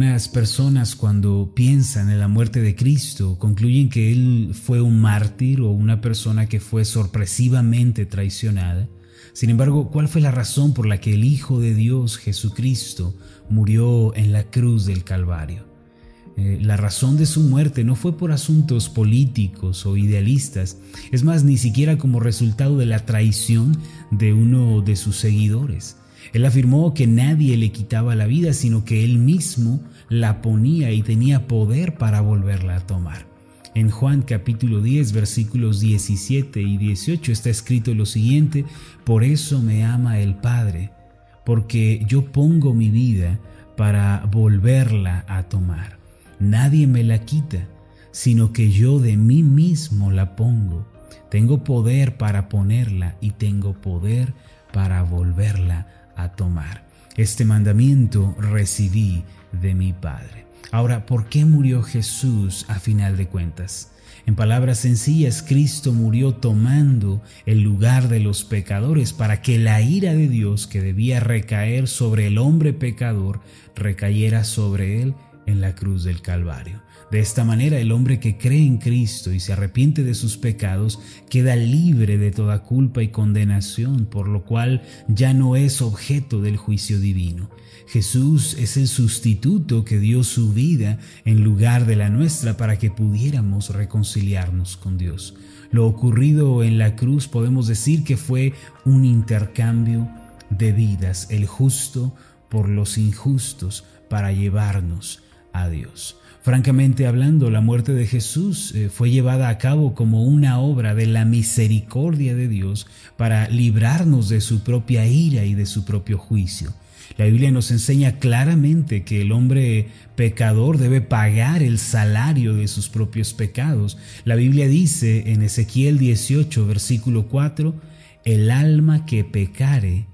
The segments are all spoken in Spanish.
Algunas personas cuando piensan en la muerte de Cristo concluyen que Él fue un mártir o una persona que fue sorpresivamente traicionada. Sin embargo, ¿cuál fue la razón por la que el Hijo de Dios, Jesucristo, murió en la cruz del Calvario? Eh, la razón de su muerte no fue por asuntos políticos o idealistas, es más, ni siquiera como resultado de la traición de uno de sus seguidores. Él afirmó que nadie le quitaba la vida, sino que él mismo la ponía y tenía poder para volverla a tomar. En Juan capítulo 10 versículos 17 y 18 está escrito lo siguiente, por eso me ama el Padre, porque yo pongo mi vida para volverla a tomar. Nadie me la quita, sino que yo de mí mismo la pongo. Tengo poder para ponerla y tengo poder para volverla a tomar. Este mandamiento recibí de mi Padre. Ahora, ¿por qué murió Jesús a final de cuentas? En palabras sencillas, Cristo murió tomando el lugar de los pecadores para que la ira de Dios que debía recaer sobre el hombre pecador recayera sobre él en la cruz del Calvario. De esta manera el hombre que cree en Cristo y se arrepiente de sus pecados queda libre de toda culpa y condenación, por lo cual ya no es objeto del juicio divino. Jesús es el sustituto que dio su vida en lugar de la nuestra para que pudiéramos reconciliarnos con Dios. Lo ocurrido en la cruz podemos decir que fue un intercambio de vidas, el justo por los injustos, para llevarnos a Dios. Francamente hablando, la muerte de Jesús eh, fue llevada a cabo como una obra de la misericordia de Dios para librarnos de su propia ira y de su propio juicio. La Biblia nos enseña claramente que el hombre pecador debe pagar el salario de sus propios pecados. La Biblia dice en Ezequiel 18, versículo 4, el alma que pecare,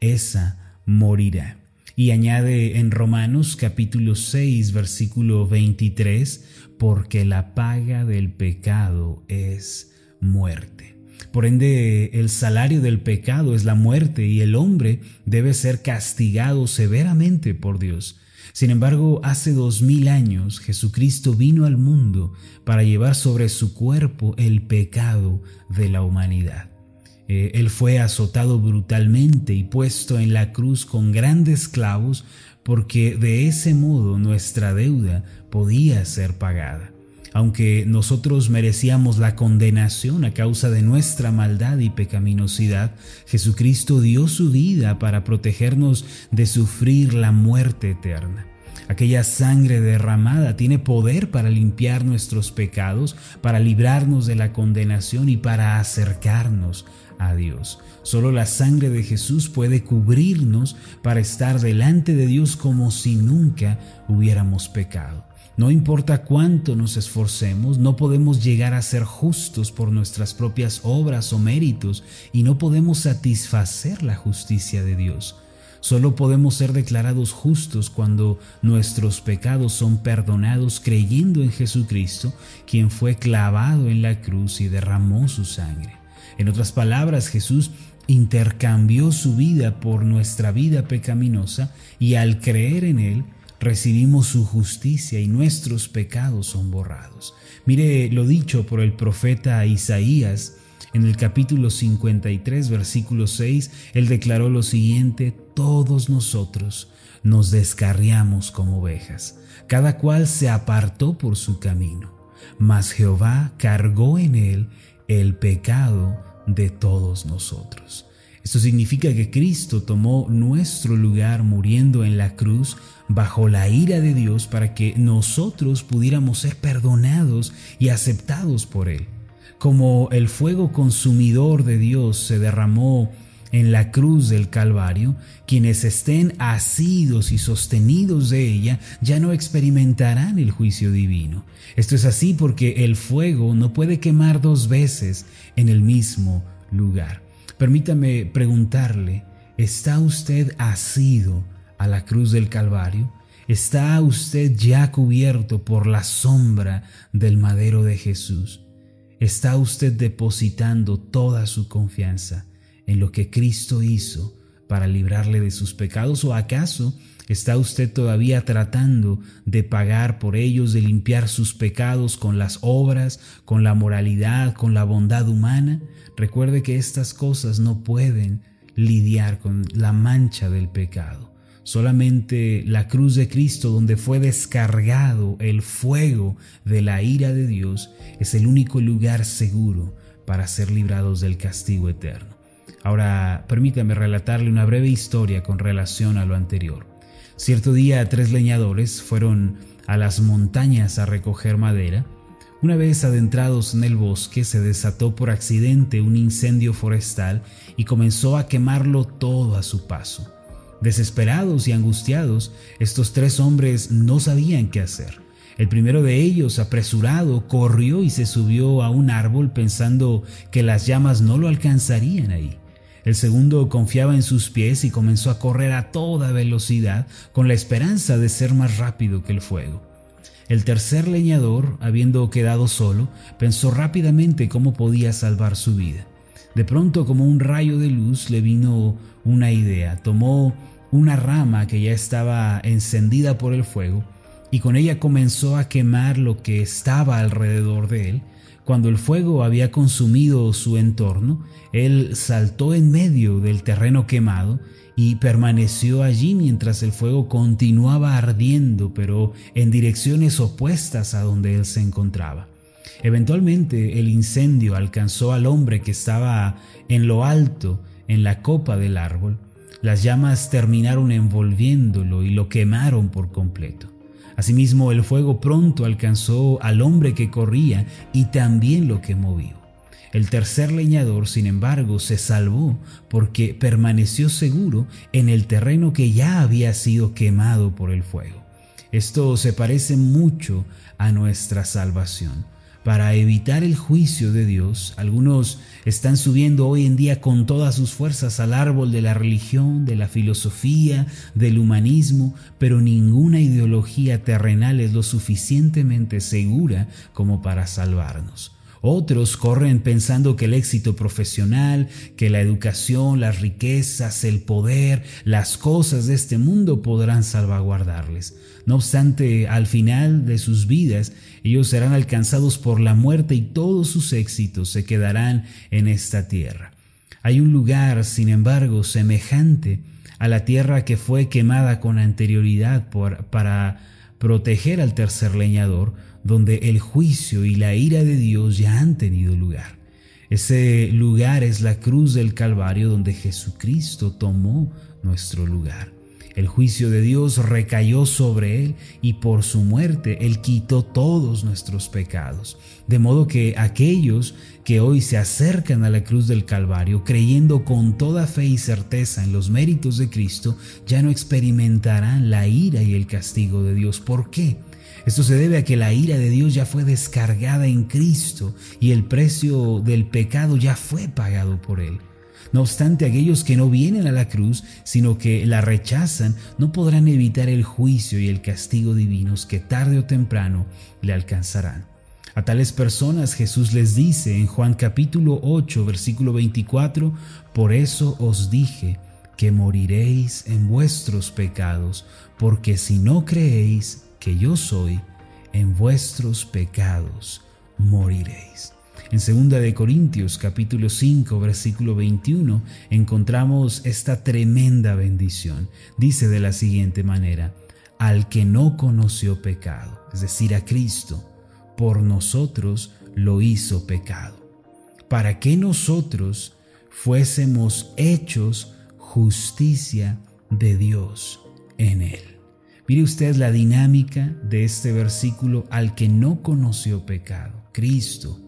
esa morirá. Y añade en Romanos capítulo 6 versículo 23, porque la paga del pecado es muerte. Por ende, el salario del pecado es la muerte y el hombre debe ser castigado severamente por Dios. Sin embargo, hace dos mil años Jesucristo vino al mundo para llevar sobre su cuerpo el pecado de la humanidad. Eh, él fue azotado brutalmente y puesto en la cruz con grandes clavos porque de ese modo nuestra deuda podía ser pagada. Aunque nosotros merecíamos la condenación a causa de nuestra maldad y pecaminosidad, Jesucristo dio su vida para protegernos de sufrir la muerte eterna. Aquella sangre derramada tiene poder para limpiar nuestros pecados, para librarnos de la condenación y para acercarnos a Dios. Solo la sangre de Jesús puede cubrirnos para estar delante de Dios como si nunca hubiéramos pecado. No importa cuánto nos esforcemos, no podemos llegar a ser justos por nuestras propias obras o méritos y no podemos satisfacer la justicia de Dios. Solo podemos ser declarados justos cuando nuestros pecados son perdonados creyendo en Jesucristo, quien fue clavado en la cruz y derramó su sangre. En otras palabras, Jesús intercambió su vida por nuestra vida pecaminosa y al creer en Él, recibimos su justicia y nuestros pecados son borrados. Mire lo dicho por el profeta Isaías en el capítulo 53, versículo 6, él declaró lo siguiente, todos nosotros nos descarriamos como ovejas, cada cual se apartó por su camino, mas Jehová cargó en él el pecado de todos nosotros. Esto significa que Cristo tomó nuestro lugar muriendo en la cruz bajo la ira de Dios para que nosotros pudiéramos ser perdonados y aceptados por Él. Como el fuego consumidor de Dios se derramó en la cruz del Calvario, quienes estén asidos y sostenidos de ella ya no experimentarán el juicio divino. Esto es así porque el fuego no puede quemar dos veces en el mismo lugar. Permítame preguntarle, ¿está usted asido a la cruz del Calvario? ¿Está usted ya cubierto por la sombra del madero de Jesús? ¿Está usted depositando toda su confianza en lo que Cristo hizo para librarle de sus pecados o acaso ¿Está usted todavía tratando de pagar por ellos, de limpiar sus pecados con las obras, con la moralidad, con la bondad humana? Recuerde que estas cosas no pueden lidiar con la mancha del pecado. Solamente la cruz de Cristo, donde fue descargado el fuego de la ira de Dios, es el único lugar seguro para ser librados del castigo eterno. Ahora, permítame relatarle una breve historia con relación a lo anterior. Cierto día tres leñadores fueron a las montañas a recoger madera. Una vez adentrados en el bosque se desató por accidente un incendio forestal y comenzó a quemarlo todo a su paso. Desesperados y angustiados, estos tres hombres no sabían qué hacer. El primero de ellos, apresurado, corrió y se subió a un árbol pensando que las llamas no lo alcanzarían ahí. El segundo confiaba en sus pies y comenzó a correr a toda velocidad con la esperanza de ser más rápido que el fuego. El tercer leñador, habiendo quedado solo, pensó rápidamente cómo podía salvar su vida. De pronto, como un rayo de luz, le vino una idea. Tomó una rama que ya estaba encendida por el fuego y con ella comenzó a quemar lo que estaba alrededor de él cuando el fuego había consumido su entorno, él saltó en medio del terreno quemado y permaneció allí mientras el fuego continuaba ardiendo, pero en direcciones opuestas a donde él se encontraba. Eventualmente el incendio alcanzó al hombre que estaba en lo alto, en la copa del árbol. Las llamas terminaron envolviéndolo y lo quemaron por completo. Asimismo, el fuego pronto alcanzó al hombre que corría y también lo quemó vivo. El tercer leñador, sin embargo, se salvó porque permaneció seguro en el terreno que ya había sido quemado por el fuego. Esto se parece mucho a nuestra salvación para evitar el juicio de Dios, algunos están subiendo hoy en día con todas sus fuerzas al árbol de la religión, de la filosofía, del humanismo, pero ninguna ideología terrenal es lo suficientemente segura como para salvarnos. Otros corren pensando que el éxito profesional, que la educación, las riquezas, el poder, las cosas de este mundo podrán salvaguardarles. No obstante, al final de sus vidas, ellos serán alcanzados por la muerte y todos sus éxitos se quedarán en esta tierra. Hay un lugar, sin embargo, semejante a la tierra que fue quemada con anterioridad para proteger al tercer leñador, donde el juicio y la ira de Dios ya han tenido lugar. Ese lugar es la cruz del Calvario donde Jesucristo tomó nuestro lugar. El juicio de Dios recayó sobre él y por su muerte él quitó todos nuestros pecados. De modo que aquellos que hoy se acercan a la cruz del Calvario creyendo con toda fe y certeza en los méritos de Cristo, ya no experimentarán la ira y el castigo de Dios. ¿Por qué? Esto se debe a que la ira de Dios ya fue descargada en Cristo y el precio del pecado ya fue pagado por Él. No obstante, aquellos que no vienen a la cruz, sino que la rechazan, no podrán evitar el juicio y el castigo divinos que tarde o temprano le alcanzarán. A tales personas Jesús les dice en Juan capítulo 8, versículo 24, Por eso os dije que moriréis en vuestros pecados, porque si no creéis que yo soy, en vuestros pecados moriréis. En 2 de Corintios capítulo 5 versículo 21 encontramos esta tremenda bendición. Dice de la siguiente manera: al que no conoció pecado, es decir, a Cristo, por nosotros lo hizo pecado, para que nosotros fuésemos hechos justicia de Dios en él. Mire usted la dinámica de este versículo al que no conoció pecado, Cristo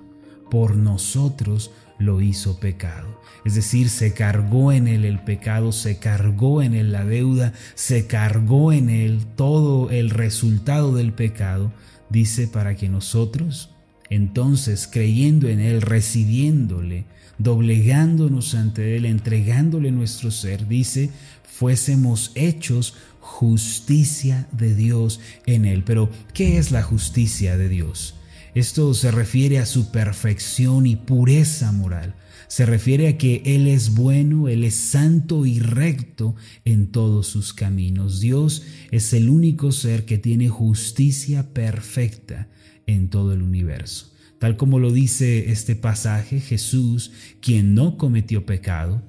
por nosotros lo hizo pecado. Es decir, se cargó en él el pecado, se cargó en él la deuda, se cargó en él todo el resultado del pecado, dice, para que nosotros, entonces creyendo en él, recibiéndole, doblegándonos ante él, entregándole nuestro ser, dice, fuésemos hechos justicia de Dios en él. Pero, ¿qué es la justicia de Dios? Esto se refiere a su perfección y pureza moral. Se refiere a que Él es bueno, Él es santo y recto en todos sus caminos. Dios es el único ser que tiene justicia perfecta en todo el universo. Tal como lo dice este pasaje, Jesús, quien no cometió pecado,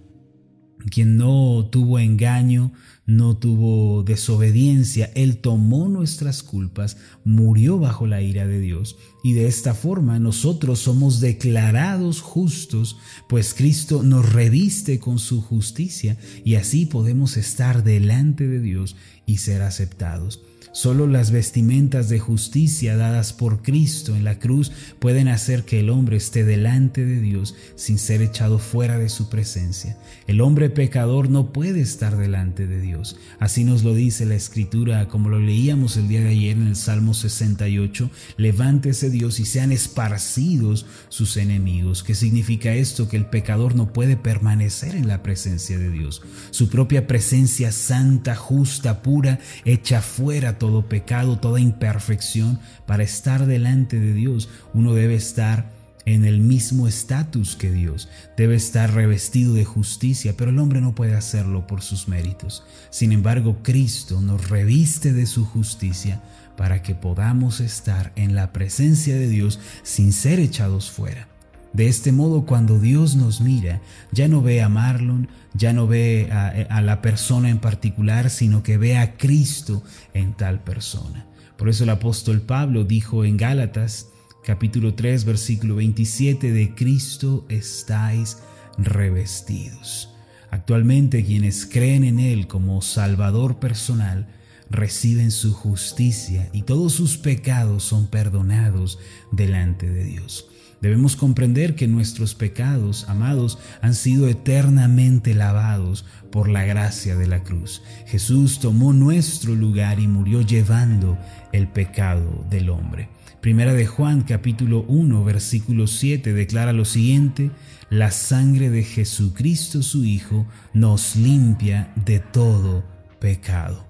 quien no tuvo engaño, no tuvo desobediencia, Él tomó nuestras culpas, murió bajo la ira de Dios y de esta forma nosotros somos declarados justos, pues Cristo nos reviste con su justicia y así podemos estar delante de Dios y ser aceptados. Solo las vestimentas de justicia dadas por Cristo en la cruz pueden hacer que el hombre esté delante de Dios sin ser echado fuera de su presencia. El hombre pecador no puede estar delante de Dios. Así nos lo dice la Escritura, como lo leíamos el día de ayer en el Salmo 68. Levántese Dios y sean esparcidos sus enemigos. ¿Qué significa esto? Que el pecador no puede permanecer en la presencia de Dios. Su propia presencia santa, justa, pura, echa fuera todo pecado, toda imperfección, para estar delante de Dios, uno debe estar en el mismo estatus que Dios, debe estar revestido de justicia, pero el hombre no puede hacerlo por sus méritos. Sin embargo, Cristo nos reviste de su justicia para que podamos estar en la presencia de Dios sin ser echados fuera. De este modo, cuando Dios nos mira, ya no ve a Marlon, ya no ve a, la persona en particular, sino que ve a Cristo en tal persona. Por eso el apóstol Pablo dijo en Gálatas capítulo 3 versículo 27, de Cristo estáis revestidos. Actualmente quienes creen en Él como Salvador personal, reciben su justicia y todos sus pecados son perdonados delante de Dios. Debemos comprender que nuestros pecados, amados, han sido eternamente lavados por la gracia de la cruz. Jesús tomó nuestro lugar y murió llevando el pecado del hombre. Primera de Juan capítulo 1 versículo 7 declara lo siguiente, la sangre de Jesucristo su Hijo nos limpia de todo pecado.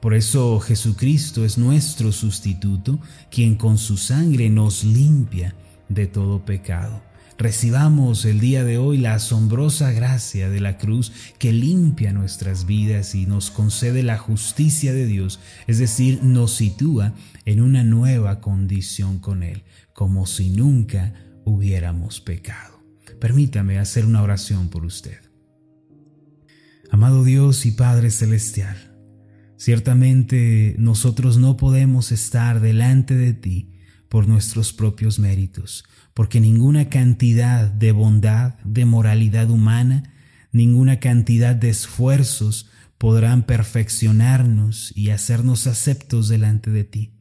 Por eso Jesucristo es nuestro sustituto, quien con su sangre nos limpia de todo pecado. Recibamos el día de hoy la asombrosa gracia de la cruz que limpia nuestras vidas y nos concede la justicia de Dios, es decir, nos sitúa en una nueva condición con Él, como si nunca hubiéramos pecado. Permítame hacer una oración por usted. Amado Dios y Padre Celestial, ciertamente nosotros no podemos estar delante de ti por nuestros propios méritos, porque ninguna cantidad de bondad, de moralidad humana, ninguna cantidad de esfuerzos podrán perfeccionarnos y hacernos aceptos delante de ti.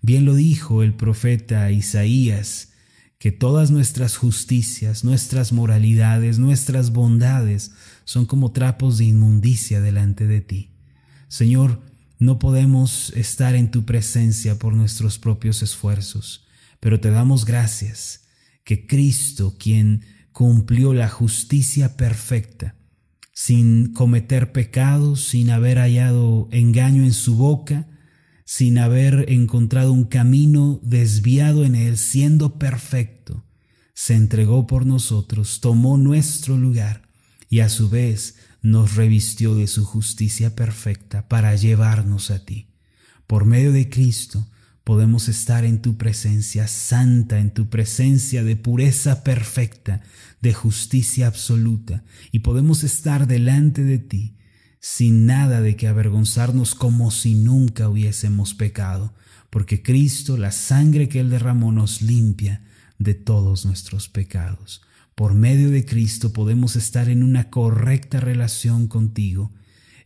Bien lo dijo el profeta Isaías, que todas nuestras justicias, nuestras moralidades, nuestras bondades son como trapos de inmundicia delante de ti. Señor, no podemos estar en tu presencia por nuestros propios esfuerzos, pero te damos gracias que Cristo, quien cumplió la justicia perfecta, sin cometer pecados, sin haber hallado engaño en su boca, sin haber encontrado un camino desviado en él, siendo perfecto, se entregó por nosotros, tomó nuestro lugar y a su vez nos revistió de su justicia perfecta para llevarnos a ti. Por medio de Cristo podemos estar en tu presencia santa, en tu presencia de pureza perfecta, de justicia absoluta, y podemos estar delante de ti sin nada de que avergonzarnos como si nunca hubiésemos pecado, porque Cristo, la sangre que Él derramó, nos limpia de todos nuestros pecados. Por medio de Cristo podemos estar en una correcta relación contigo,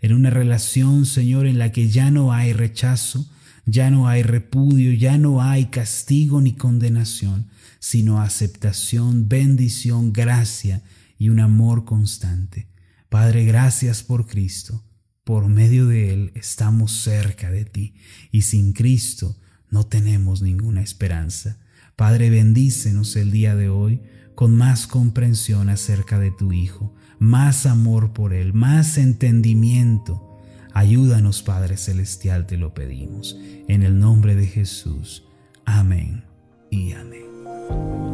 en una relación, Señor, en la que ya no hay rechazo, ya no hay repudio, ya no hay castigo ni condenación, sino aceptación, bendición, gracia y un amor constante. Padre, gracias por Cristo. Por medio de Él estamos cerca de ti y sin Cristo no tenemos ninguna esperanza. Padre, bendícenos el día de hoy con más comprensión acerca de tu Hijo, más amor por Él, más entendimiento. Ayúdanos, Padre Celestial, te lo pedimos. En el nombre de Jesús. Amén y amén.